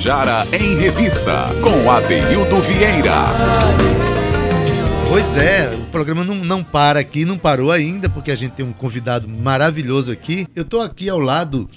Tabajara em Revista, com Adeildo Vieira. Pois é, o programa não, não para aqui, não parou ainda, porque a gente tem um convidado maravilhoso aqui. Eu estou aqui ao lado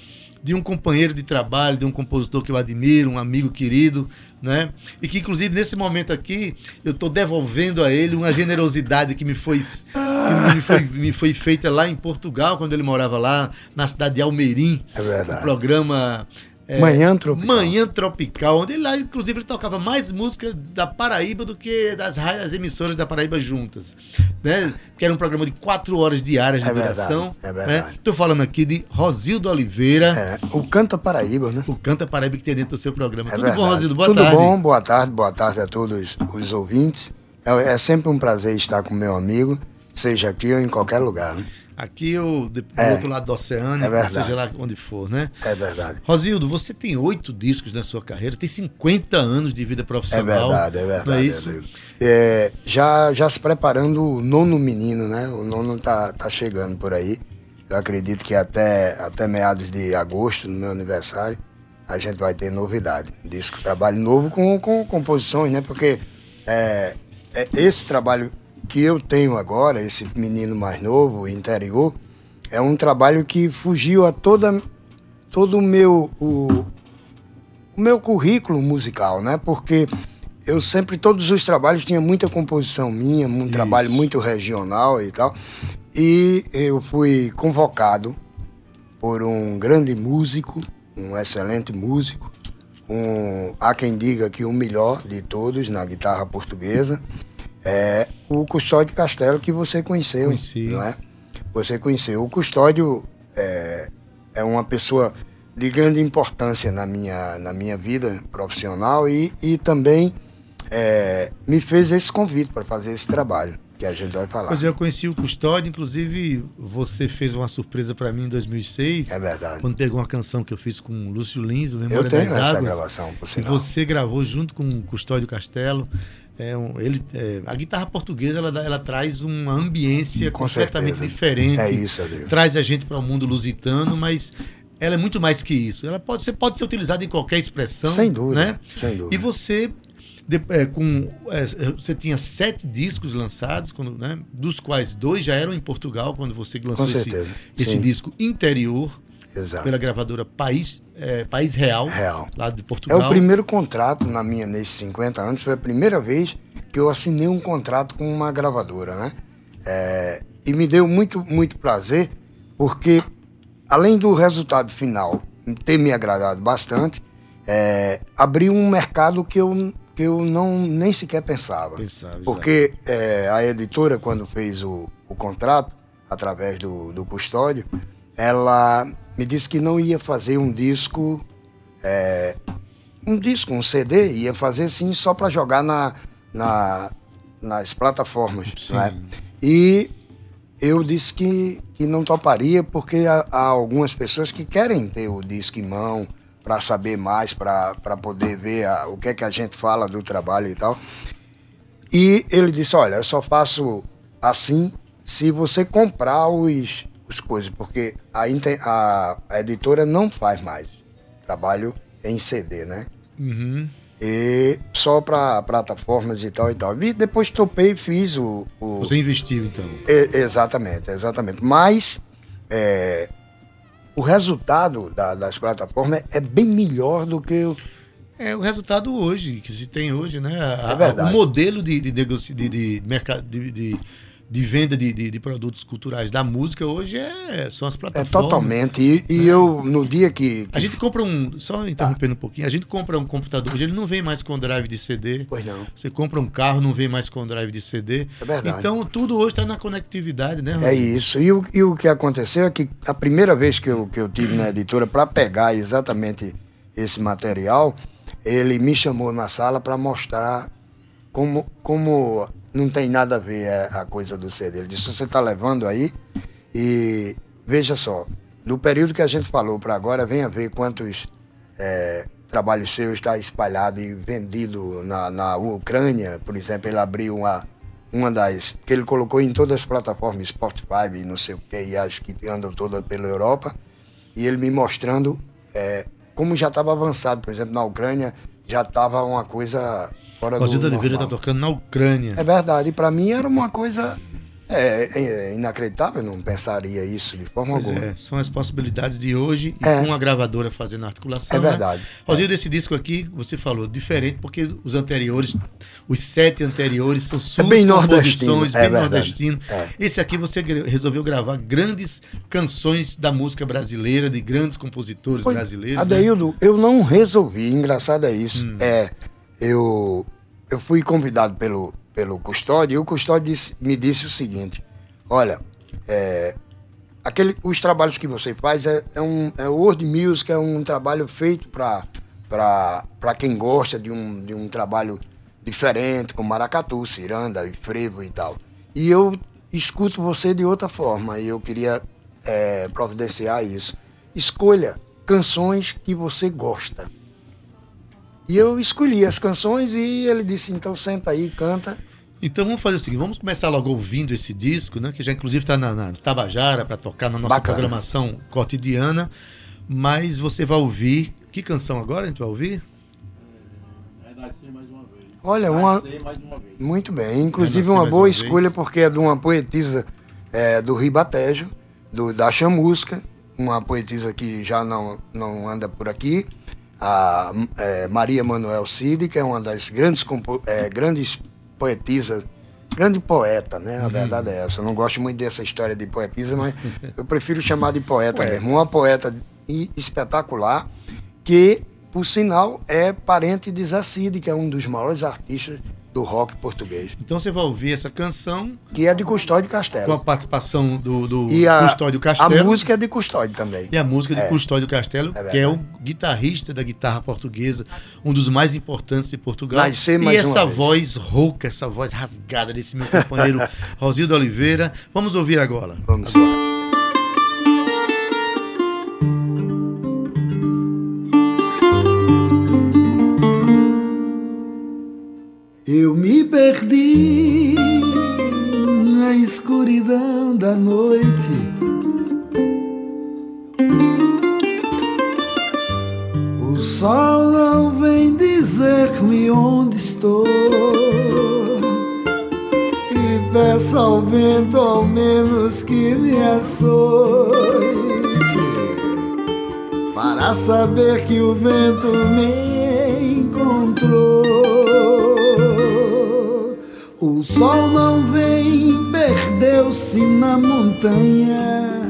de um companheiro de trabalho, de um compositor que eu admiro, um amigo querido, né? E que, inclusive, nesse momento aqui, eu estou devolvendo a ele uma generosidade que me foi, que me foi, me foi feita lá em Portugal, quando ele morava lá, na cidade de Almeirim. É verdade. O programa é, Manhã Tropical. Manhã Tropical, onde lá, inclusive, ele tocava mais música da Paraíba do que das, das emissoras da Paraíba juntas. Né? Que era um programa de quatro horas diárias de é duração. Verdade, é verdade. Estou né? falando aqui de Rosildo Oliveira. É, o Canta Paraíba, né? O Canta Paraíba que tem dentro do seu programa. É Tudo verdade. bom, Rosildo? Boa Tudo tarde. Tudo bom, boa tarde, boa tarde a todos os ouvintes. É, é sempre um prazer estar com meu amigo, seja aqui ou em qualquer lugar, né? Aqui ou do é, outro lado do oceano, é seja lá onde for, né? É verdade. Rosildo, você tem oito discos na sua carreira, tem 50 anos de vida profissional. É verdade, é verdade. Não é isso? É, já, já se preparando o nono menino, né? O nono tá, tá chegando por aí. Eu acredito que até, até meados de agosto, no meu aniversário, a gente vai ter novidade. Disco, trabalho novo com, com composições, né? Porque é, é esse trabalho que eu tenho agora, esse menino mais novo, interior, é um trabalho que fugiu a toda todo o meu o, o meu currículo musical, né? Porque eu sempre todos os trabalhos tinha muita composição minha, um Isso. trabalho muito regional e tal. E eu fui convocado por um grande músico, um excelente músico, um, há quem diga que o melhor de todos na guitarra portuguesa é o Custódio Castelo que você conheceu, Conheci. não é? Você conheceu. O Custódio é, é uma pessoa de grande importância na minha, na minha vida profissional e, e também é, me fez esse convite para fazer esse trabalho que a gente vai falar. Pois é, eu conheci o Custódio, inclusive você fez uma surpresa para mim em 2006. É verdade. Quando pegou uma canção que eu fiz com o Lúcio Lins, o Memória Eu tenho essa Águas, gravação, por sinal. E você gravou junto com o Custódio Castelo. É um, ele, é, a guitarra portuguesa ela, ela traz uma ambiência Com completamente certeza. diferente. É isso, Adil. Traz a gente para o um mundo lusitano, mas ela é muito mais que isso. Ela pode ser, pode ser utilizada em qualquer expressão. Sem dúvida. Né? Sem dúvida. E você de, é, com, é, você tinha sete discos lançados, quando, né, dos quais dois já eram em Portugal, quando você lançou esse, esse disco interior. Exato. pela gravadora País, é, País Real, Real, lá de Portugal. É o primeiro contrato na minha, nesses 50 anos, foi a primeira vez que eu assinei um contrato com uma gravadora, né? É, e me deu muito, muito prazer, porque além do resultado final ter me agradado bastante, é, abriu um mercado que eu, que eu não nem sequer pensava. pensava porque é, a editora, quando fez o, o contrato, através do, do custódio, ela me disse que não ia fazer um disco, é, um disco, um CD, ia fazer sim só para jogar na, na, nas plataformas. Né? E eu disse que, que não toparia porque há, há algumas pessoas que querem ter o disco em mão para saber mais, para poder ver a, o que é que a gente fala do trabalho e tal. E ele disse, olha, eu só faço assim se você comprar os, as coisas, porque a, a, a, editora não faz mais trabalho em CD, né? Uhum. E só para plataformas e tal e tal. E depois topei e fiz o, o... Você investiu, então? E, exatamente, exatamente. Mas é, o resultado da, das plataformas é bem melhor do que o. É o resultado hoje, que se tem hoje, né? A, é verdade. o modelo de, de, de, de, de mercado. de, de de venda de, de, de, produtos culturais da música hoje é, são as plataformas. É totalmente. E, e é. eu, no dia que, que, A gente compra um. Só interrompendo ah. um pouquinho, a gente compra um computador hoje, ele não vem mais com drive de CD. Pois não. Você compra um carro, não vem mais com drive de CD. É verdade. Então tudo hoje está na conectividade, né, Rodrigo? É isso. E o, e o que aconteceu é que a primeira vez que eu, que eu tive na editora para pegar exatamente esse material, ele me chamou na sala para mostrar como, como não tem nada a ver a, é, a coisa do CD. Ele disse: você está levando aí e veja só, do período que a gente falou para agora, venha ver quantos é, trabalhos seus está espalhado e vendido na, na Ucrânia, por exemplo, ele abriu uma, uma das que ele colocou em todas as plataformas Spotify e não sei o que, e acho que andam toda pela Europa, e ele me mostrando é, como já estava avançado, por exemplo, na Ucrânia, já estava uma coisa fora Rosito do Oliveira normal. está tocando na Ucrânia. É verdade, para mim era uma coisa é, é inacreditável, eu não pensaria isso de forma Pois alguma. é, são as possibilidades de hoje e É. com a gravadora fazendo a articulação. É né? verdade. Rosildo, esse disco aqui, você falou, diferente, porque os anteriores, os sete anteriores são suas É bem nordestino, é bem nordestino. É. Esse aqui você resolveu gravar grandes canções da música brasileira, de grandes compositores Oi, brasileiros. né? Adeildo, eu não resolvi, engraçado é isso. Hum. É, eu, eu fui convidado pelo, pelo Custódio e o Custódio disse- me disse o seguinte: olha, é, aquele, os trabalhos que você faz é, é um é world music, é um trabalho feito para quem gosta de um, de um trabalho diferente, com maracatu, ciranda e frevo e tal. E eu escuto você de outra forma e eu queria é, providenciar isso. Escolha canções que você gosta. E eu escolhi as canções e ele disse, então senta aí, canta. Então vamos fazer o seguinte, vamos começar logo ouvindo esse disco, né? Que já inclusive está na, na Tabajara para tocar na nossa Bacana. programação cotidiana. Mas você vai ouvir. Que canção agora a gente vai ouvir? Olha, uma, muito bem. Inclusive uma mais boa uma vez. escolha porque é de uma poetisa é, do Ribatejo, do, da Chamusca, uma poetisa que já não, não anda por aqui, a é, Maria Manuel Cid, que é uma das grandes, é, grandes poetisas, grande poeta, né? A verdade é essa. Eu não gosto muito dessa história de poetisa, mas eu prefiro chamar de poeta mesmo. Uma poeta espetacular que, por sinal, é parente de Zé Cid, que é um dos maiores artistas do rock português, Então você vai ouvir essa canção que é de Custódio com a Castelo. participação do, do E a, Custódio a Castelo. música é de Custódio também. E a música de É. Custódio Castelo, É que é o guitarrista da guitarra portuguesa, um dos mais importantes de Portugal. Nascer e mais uma essa vez. voz rouca, essa voz rasgada desse meu companheiro Rosildo Oliveira. Vamos ouvir agora. Vamos lá. Eu me perdi na escuridão da noite. O sol não vem dizer-me onde estou. E peço ao vento ao menos que me açoite. Para saber que o vento me encontrou. O sol não vem, perdeu-se na montanha.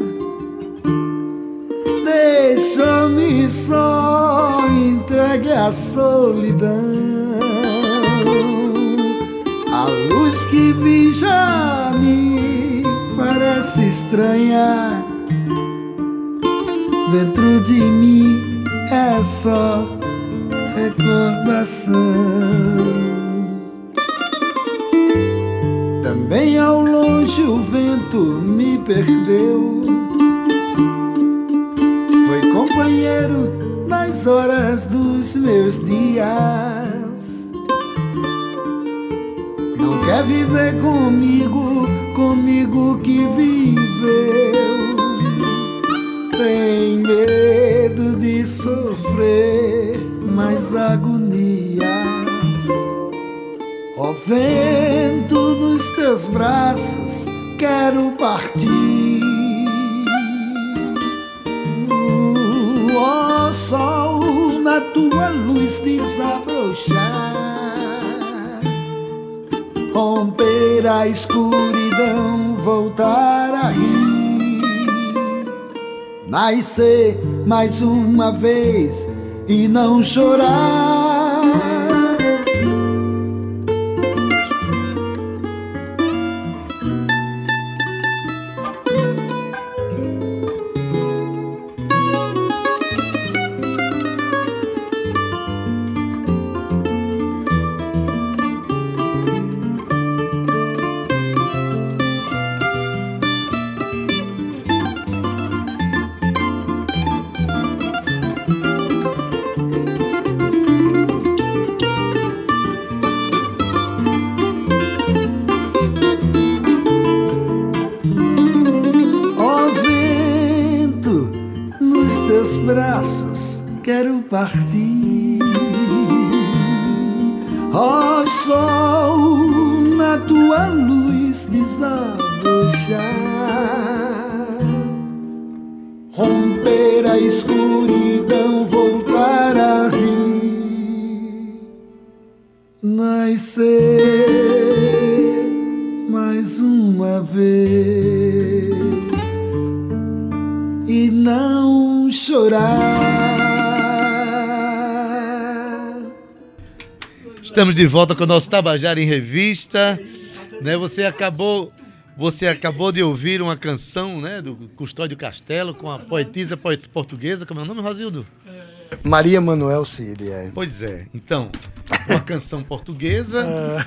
Deixa-me só entregue à solidão. A luz que vi já me parece estranha. Dentro de mim é só recordação. Também ao longe o vento me perdeu. Foi companheiro nas horas dos meus dias. Não quer viver comigo, comigo que viveu. Tem medo de sofrer mais agonias. Ó vento nos teus braços, quero partir. Ó sol, na tua luz desabrochar. Romper a escuridão, voltar a rir. Nascer mais uma vez e não chorar. Tua luz desabrochar, romper a escuridão, voltar a rir, nascer mais uma vez e não chorar. Estamos de volta com o nosso Tabajara em Revista. Né? Você acabou você acabou de ouvir uma canção né, do Custódio Castelo com a poetisa portuguesa, como é o nome, Rosildo? Maria Manuel Cid, é. Pois é. Então, uma canção portuguesa,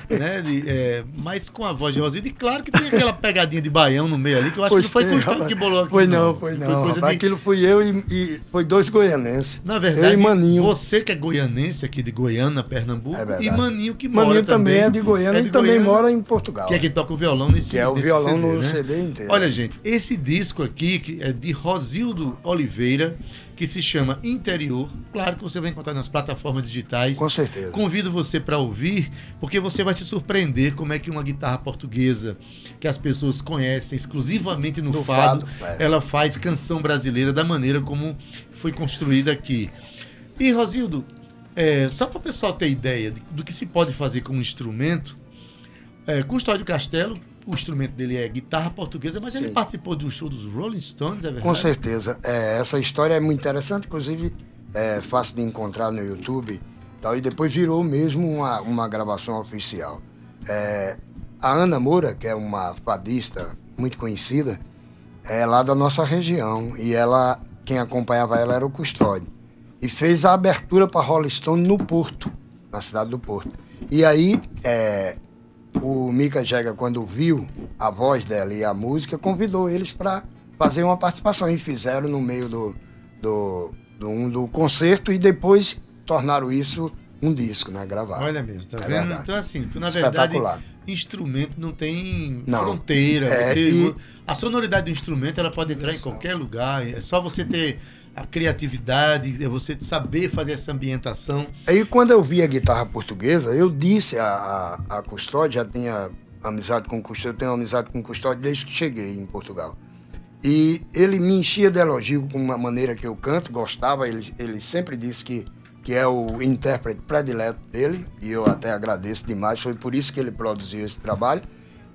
né? De, é, mas com a voz de Rosildo. E claro que tem aquela pegadinha de baião no meio ali, que eu acho Pois que não foi Custódio que bolou aqui. Foi não, foi não. coisa rapaz, de- Aquilo fui eu e, e foi dois goianenses. Na verdade, eu e Maninho. você que é goianense aqui de Goiânia, Pernambuco, É e Maninho que mora Maninho também é de Goiânia é de e também Goiânia, mora em Portugal. Que é quem toca o violão nesse Que é o violão CD, no né? CD inteiro. Olha, gente, esse disco aqui que é de Rosildo Oliveira, que se chama Interior. Claro que você vai encontrar nas plataformas digitais. Com certeza. Convido você para ouvir, porque você vai se surpreender como é que uma guitarra portuguesa, que as pessoas conhecem exclusivamente no Do fado, fado, é. ela faz canção brasileira da maneira como foi construída aqui. E, Rosildo, é, só para o pessoal ter ideia de- do que se pode fazer com um instrumento, é, Custódio Castelo, o instrumento dele é guitarra portuguesa, mas ele Sim. participou de um show dos Rolling Stones, é verdade? Com certeza. É, essa história é muito interessante, inclusive é fácil de encontrar no YouTube tal, e depois virou mesmo uma, uma gravação oficial. É, a Ana Moura, que é uma fadista muito conhecida, é lá da nossa região e ela, quem acompanhava ela era o Custódio. E fez a abertura para Rolling Stone no Porto, na cidade do Porto. E aí, é, o Mika Jagger, quando viu a voz dela e a música, convidou eles para fazer uma participação. E fizeram no meio do, do, do, um- do concerto e depois tornaram isso um disco, né? Gravado. Olha mesmo, tá É vendo? verdade. Então, assim, porque, na verdade, instrumento não tem Não. fronteira. É, Você- e- A sonoridade do instrumento ela pode entrar em qualquer lugar. É só você ter a criatividade, é você saber fazer essa ambientação. Aí quando eu vi a guitarra portuguesa, eu disse a, a, a Custódio, já tinha amizade com o Custódio, eu tenho amizade com o Custódio desde que cheguei em Portugal. E ele me enchia de elogio com uma maneira que eu canto, gostava, ele, ele sempre disse que, que é o intérprete predileto dele, e eu até agradeço demais, foi por isso que ele produziu esse trabalho.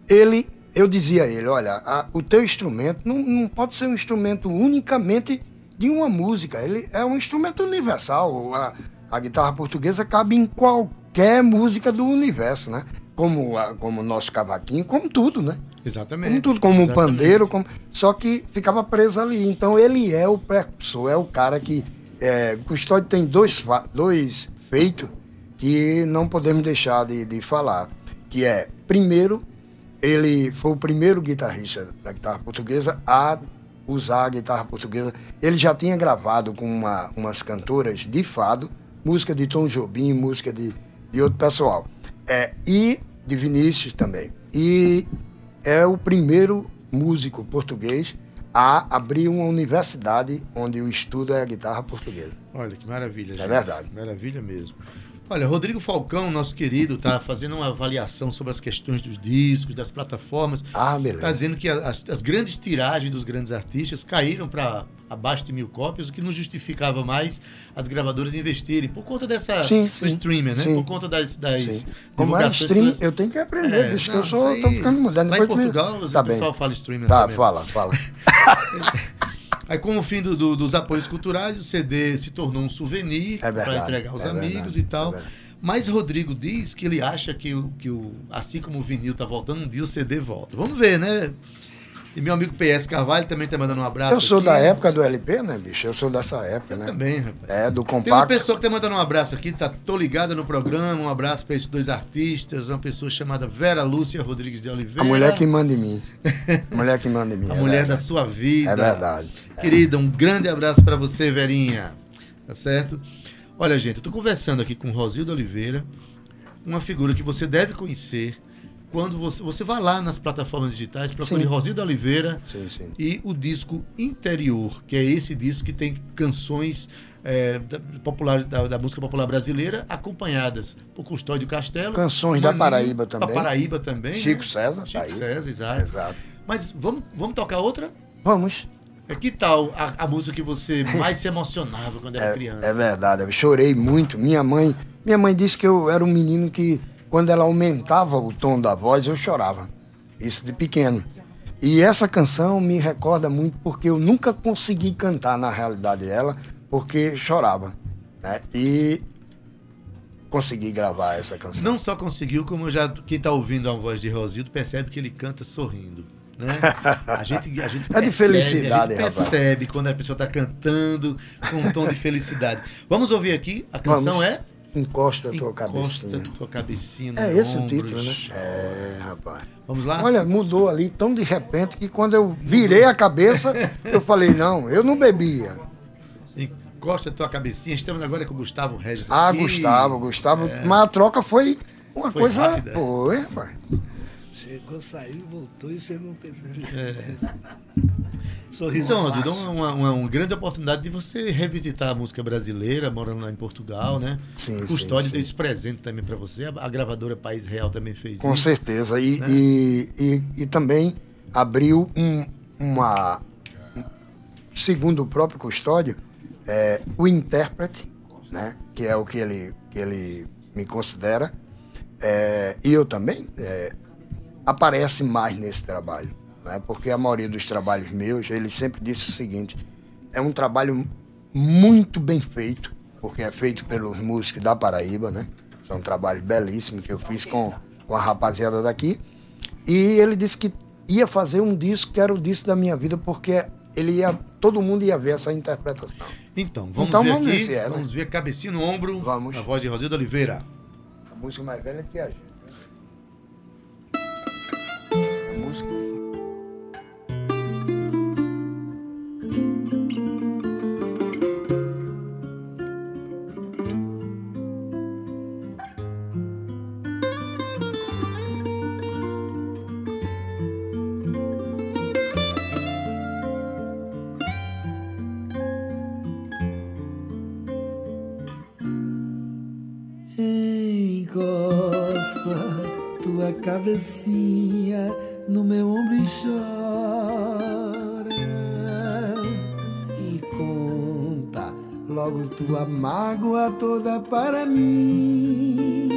Ele, eu dizia a ele, olha, a- o teu instrumento não, não pode ser um instrumento unicamente de uma música, ele é um instrumento universal, a, a guitarra portuguesa cabe em qualquer música do universo, né? Como, a- como o nosso cavaquinho, como tudo, né? Exatamente. Como tudo, como um Exatamente. pandeiro, como... só que ficava preso ali. Então ele é o precursor, é o cara que. É, Custódio tem dois, dois feitos que não podemos deixar de, de falar. Que é, primeiro, ele foi o primeiro guitarrista da guitarra portuguesa a usar a guitarra portuguesa. Ele já tinha gravado com uma, umas cantoras de fado, música de Tom Jobim, música de, de outro pessoal. É, e de Vinícius também. E é o primeiro músico português a abrir uma universidade onde o estudo é a guitarra portuguesa. Olha que maravilha. gente. verdade. Maravilha mesmo. Olha, Rodrigo Falcão, nosso querido, tá fazendo uma avaliação sobre as questões dos discos, das plataformas. Ah, beleza. dizendo que as, as grandes tiragens dos grandes artistas caíram para abaixo de mil cópias, o que não justificava mais as gravadoras investirem, por conta dessa Sim, sim. streamer, né? Sim. Por conta das, das Sim. Como é stream, pelas- eu tenho que aprender, É, que eu sou, tô aí- ficando moderno. Lá em me- Portugal, tá o bem. pessoal fala streamer Tá, também. fala, fala. Aí, com o fim do- do- dos apoios culturais, o CD se tornou um souvenir É para entregar aos é amigos verdade, e tal. é. Mas Rodrigo diz que ele acha que, o, que o, assim como o vinil tá voltando, um dia o CD volta. Vamos ver, né? E meu amigo PS Carvalho também tá mandando um abraço. Eu sou aqui. da época do LP, né, bicho? Eu sou dessa época, né? Também, rapaz. É, do Tem uma compacto. pessoa que tá mandando um abraço aqui, tá, tô ligada no programa, um abraço para esses dois artistas, uma pessoa chamada Vera Lúcia Rodrigues de Oliveira. A mulher que manda em mim. A mulher que manda em mim. A é mulher da verdade. sua vida. É verdade. Querida, um grande abraço para você, Verinha. Tá certo? Olha, gente, eu tô conversando aqui com Rosildo Oliveira, uma figura que você deve conhecer, quando você, você vai lá nas plataformas digitais, procure. Rosildo Oliveira Sim, sim. e o disco Interior, que é esse disco que tem canções é, da, popular, da, da música popular brasileira acompanhadas por Custódio Castelo. Canções da Paraíba também. Da Paraíba também. Chico né? César, Chico tá aí. César, exato. Exato. Mas vamos, vamos tocar outra? Vamos. É, Que tal a, a música que você mais se emocionava quando era É, criança? é verdade, eu chorei muito. Minha mãe, minha mãe disse que eu era um menino que, quando ela aumentava o tom da voz, eu chorava. Isso de pequeno. E essa canção me recorda muito porque eu nunca consegui cantar na realidade ela, porque chorava. Né? E consegui gravar essa canção. Não só conseguiu, como já quem está ouvindo a voz de Rosildo percebe que ele canta sorrindo. Né? A gente, a gente É de felicidade, a gente rapaz. percebe quando a pessoa está cantando com um tom de felicidade. Vamos ouvir aqui, a canção Vamos. é Encosta a tua Encosta cabecinha. tua cabecinha É esse o ombro. título, né? É, rapaz. Vamos lá? Olha, mudou ali tão de repente que quando eu virei a cabeça, eu falei, não, eu não bebia. Encosta tua cabecinha. Estamos agora com o Gustavo Regis. Ah, aqui. Gustavo, Gustavo. Mas a troca foi uma Foi coisa. rápida. Foi, rapaz. Chegou, saiu, voltou e você não pensou. É. Sorriso Então, fácil. Rosildo, uma, uma, uma grande oportunidade de você revisitar a música brasileira, morando lá em Portugal, né? Sim, O Custódio sim, deu sim. esse presente também para você. A, a gravadora País Real também fez Com isso. certeza. E, Né? e, e, e também abriu um, uma. um- Segundo o próprio Custódio, é, o intérprete, né? Que é o que ele, que ele me considera. é, e eu também. é, aparece mais nesse trabalho. Né? Porque a maioria dos trabalhos meus, ele sempre disse o seguinte: é um trabalho muito bem feito, porque é feito pelos músicos da Paraíba, né? São um trabalho belíssimo que eu fiz com, com a rapaziada daqui. E ele disse que ia fazer um disco que era o disco da minha vida, porque ele ia, todo mundo ia ver essa interpretação. Então, vamos Então, ver vamos aqui. ver se é, né? Vamos ver cabecinha no ombro. Vamos. A voz de Rosildo Oliveira. A música mais velha que a gente. Tua mágoa toda para mim.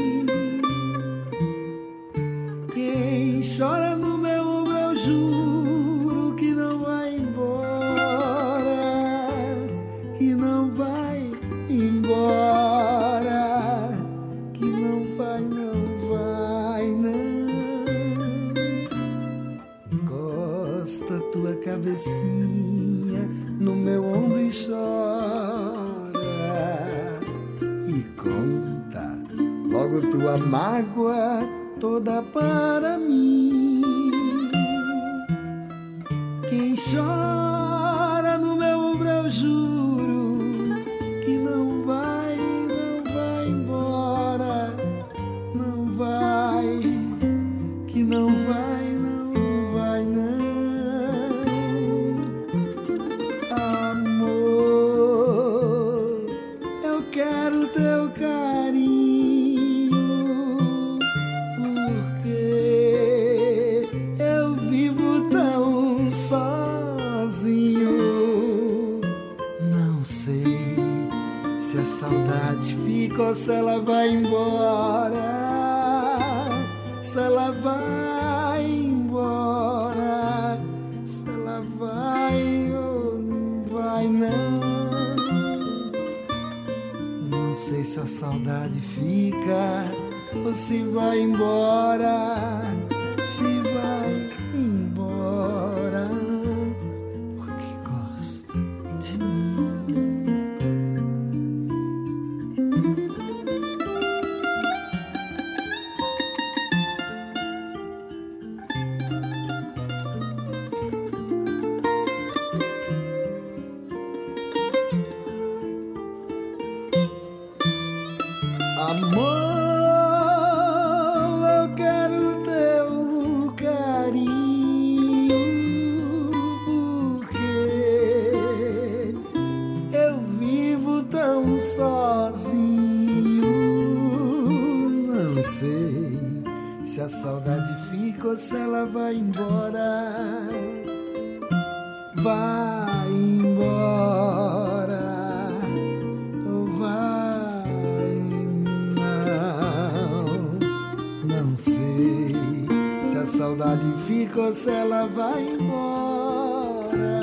Saudade fica ou se ela vai embora.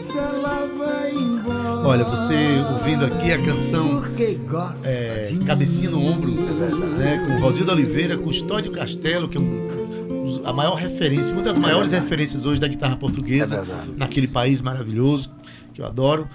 Se ela vai embora. Olha, você ouvindo aqui a canção Porque gosta é. Cabecinha no Ombro, né, com Rosildo Oliveira, Custódio Castelo, que é um- a maior referência, uma das maiores referências hoje da guitarra portuguesa, É naquele país maravilhoso, que eu adoro.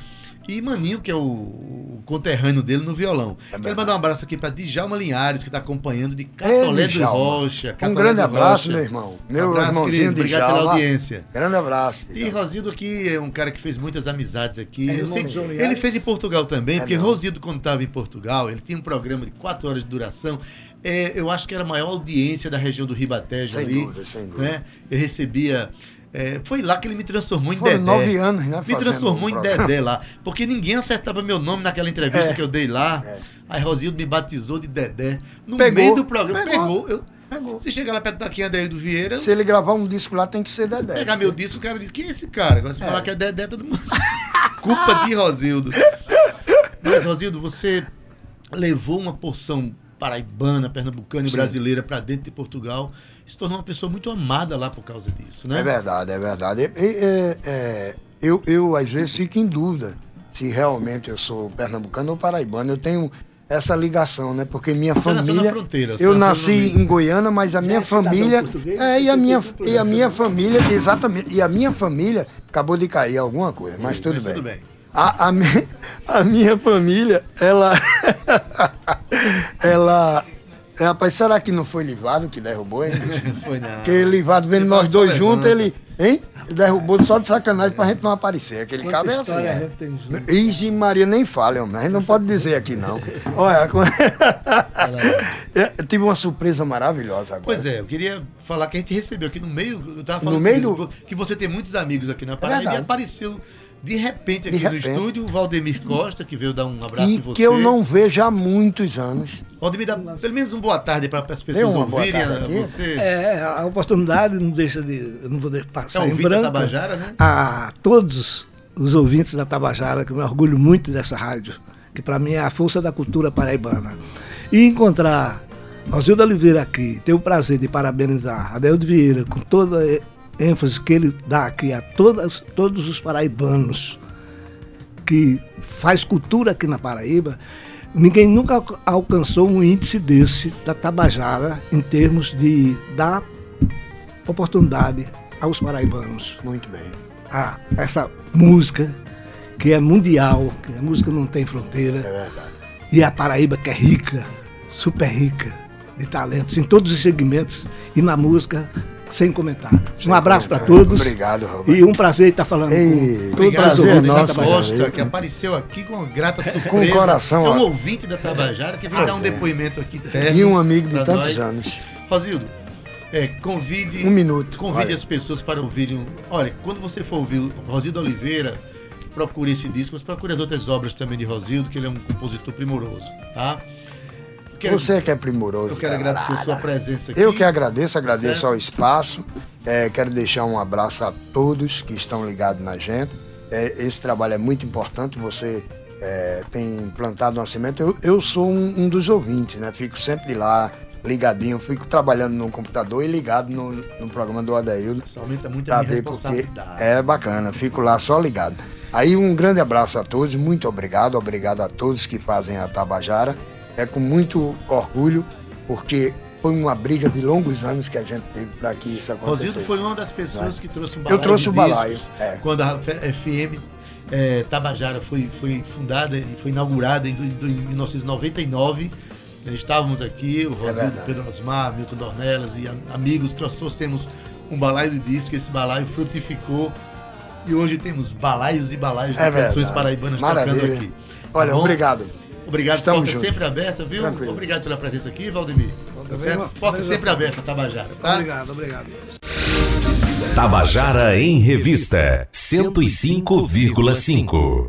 E Maninho, que é o, o conterrâneo dele no violão. Quero verdade. mandar um abraço aqui para Djalma Linhares, que está acompanhando de Catolé do Djalma. Rocha. Um Catolé grande do abraço, Rocha. meu irmão. Meu abraço, irmãozinho querido. Obrigado pela Djalma. audiência. Grande abraço. E Djalma. Rosildo aqui é um cara que fez muitas amizades aqui. É, Eu sei- ele fez em Portugal também, É porque mesmo. Rosildo, quando estava em Portugal, ele tinha um programa de quatro horas de duração. É, eu acho que era a maior audiência da região do Ribatejo Sem ali. dúvida, sem dúvida. Né? Ele recebia. É, foi lá que ele me transformou em Foram Dedé. nove anos, né, Me transformou em. Dedé lá. Porque ninguém acertava meu nome naquela entrevista É, que eu dei lá. é. Aí Rosildo me batizou de Dedé. No Pegou, meio do programa. pegou. Pegou. Eu, Pegou. Se chegar lá perto da Quinha do Vieira, Se ele gravar um disco lá, tem que ser Dedé. pegar meu disco, o cara diz, quem é esse cara? Agora se falar que é Dedé, todo mundo. Culpa de Rosildo. Mas, Rosildo, você levou uma porção paraibana, pernambucana e brasileira para dentro de Portugal. Se tornou uma pessoa muito amada lá por causa disso, né? É verdade, é verdade. E- é- é, eu, eu, às vezes, fico em dúvida se realmente eu sou pernambucano ou paraibano. Eu tenho essa ligação, né? Porque minha Você nasceu família. na eu nasci no meio. em Goiânia, mas a minha é família. português, É, e a minha, e a minha família, exatamente. E a minha família acabou de cair alguma coisa, mas tudo mas bem. tudo bem. A, a, mi- a minha família, ela. ela. É, Rapaz, será que não foi Livado que derrubou, hein? bicho? Foi não. Porque Livado vendo nós dois juntos, ele. Hein? Derrubou só de sacanagem pra gente não aparecer. Aquele Quanta cabo é assim. É. Ixi, Maria, nem fale, homem. A gente não pode dizer aqui, não. Olha, eu tive uma surpresa maravilhosa agora. Pois é, eu queria falar que a gente recebeu aqui no meio, eu tava falando No meio assim, do- que você tem muitos amigos aqui na Paraíba e verdade. apareceu de repente De aqui no repente. estúdio o Valdemir Costa, que veio dar um abraço E em você. que eu não vejo há muitos anos. Pode me dar pelo menos um boa tarde para as pessoas uma boa ouvirem tarde a- aqui? você. É, a oportunidade não deixa de. Eu não vou deixar É passar em ouvinte da branco. Tabajara, né? A todos os ouvintes da Tabajara, que eu me orgulho muito dessa rádio, que para mim é a força da cultura paraibana. E encontrar Rosildo Oliveira aqui, ter o prazer de parabenizar Adeldo Vieira com toda a ênfase que ele dá aqui a todas, todos os paraibanos que faz cultura aqui na Paraíba, ninguém nunca alca- alcançou um índice desse da Tabajara em termos de dar oportunidade aos paraibanos Muito bem. a essa música que é mundial, que a música não tem É fronteira, verdade. e a Paraíba que é rica, super rica de talentos em todos os segmentos e na música sem comentário. Sem um abraço para todos. Obrigado, Roberto. E um prazer estar falando Ei, com todos Obrigado, prazer os é nosso, Tabajara. Costa, Tabajara. que apareceu aqui com uma grata surpresa. Com o coração, É um ouvinte da Tabajara que veio dar um depoimento aqui E um amigo de tantos nós. anos. Rosildo, é, convide. Um minuto. Convide Olha. as pessoas para ouvirem. Olha, quando você for ouvir o Rosildo Oliveira, procure esse disco, mas procure as outras obras também de Rosildo, que ele é um compositor primoroso, tá? Quero- Você que é primoroso. Eu quero agradecer a sua presença aqui. Eu que agradeço, agradeço Certo. ao espaço. É, quero deixar um abraço a todos que estão ligados na gente. É, esse trabalho é muito importante. Você é, tem plantado uma semente. Eu, eu sou um, um dos ouvintes, né? Fico sempre lá, ligadinho. Fico trabalhando no computador e ligado no, no programa do Adaildo. Isso aumenta muito a minha ver porque é bacana, fico lá só ligado. Aí um grande abraço a todos, muito obrigado, obrigado a todos que fazem a Tabajara. É com muito orgulho, porque foi uma briga de longos anos que a gente teve para que isso acontecesse. Rosildo foi uma das pessoas que trouxe um Eu balaio. trouxe de o balaio, é. Quando a FM é, Tabajara foi, foi fundada e foi inaugurada em, em 1999. Nós estávamos aqui, o Rosildo, É verdade. Pedro Osmar, Milton Dornelas e amigos, trouxemos um balaio de disco, esse balaio frutificou. E hoje temos balaios e balaios de É canções verdade. paraibanas Maravilha. tocando aqui. Tá Olha, bom? obrigado. Obrigado, Estamos porta juntos. sempre aberta, viu? Tranquilo. Obrigado pela presença aqui, Valdemir. Tá certo? Porta sempre aberta, Tabajara, tá? Obrigado, obrigado. Tabajara em Revista 105,5.